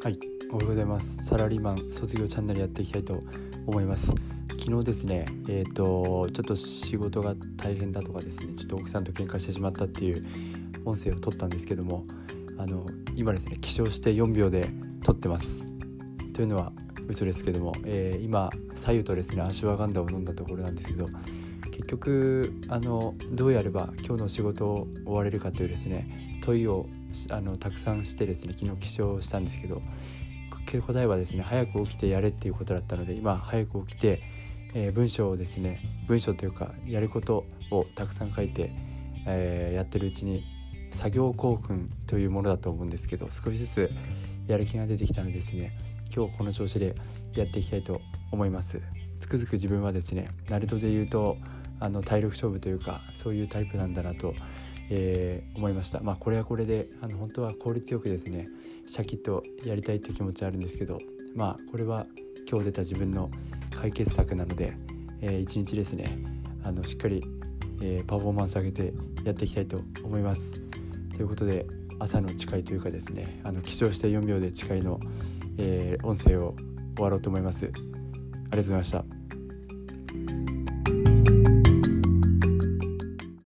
はいおはようございます。サラリーマン卒業チャンネルやっていきたいと思います。昨日ですねえっ、ー、とちょっと仕事が大変だとかですねちょっと奥さんと喧嘩してしまったっていう音声を撮ったんですけどもあの今ですね起床して4秒で撮ってます。というのは嘘ですけども、えー、今左右とですねアシュワガンダを飲んだところなんですけど結局あのどうやれば今日の仕事を終われるかというですね問いをあのたくさんしてですね昨日起床したんですけど答えはですね早く起きてやれっていうことだったので今早く起きて、えー、文章をですね文章というかやることをたくさん書いて、えー、やってるうちに作業興奮というものだと思うんですけど少しずつやる気が出てきたのでですね今日この調子でやっていきたいと思います。つくづく自分はですねナルトで言うとあの体力勝負というかそういうタイプなんだなとえー、思いました。まあこれはこれであの本当は効率よくですねシャキッとやりたいって気持ちはあるんですけどまあこれは今日出た自分の解決策なので、えー、一日ですねあのしっかり、えー、パフォーマンス上げてやっていきたいと思います。ということで朝の誓いというかですねあの起床して4秒で誓いの、えー、音声を終わろうと思います。ありがとうございました。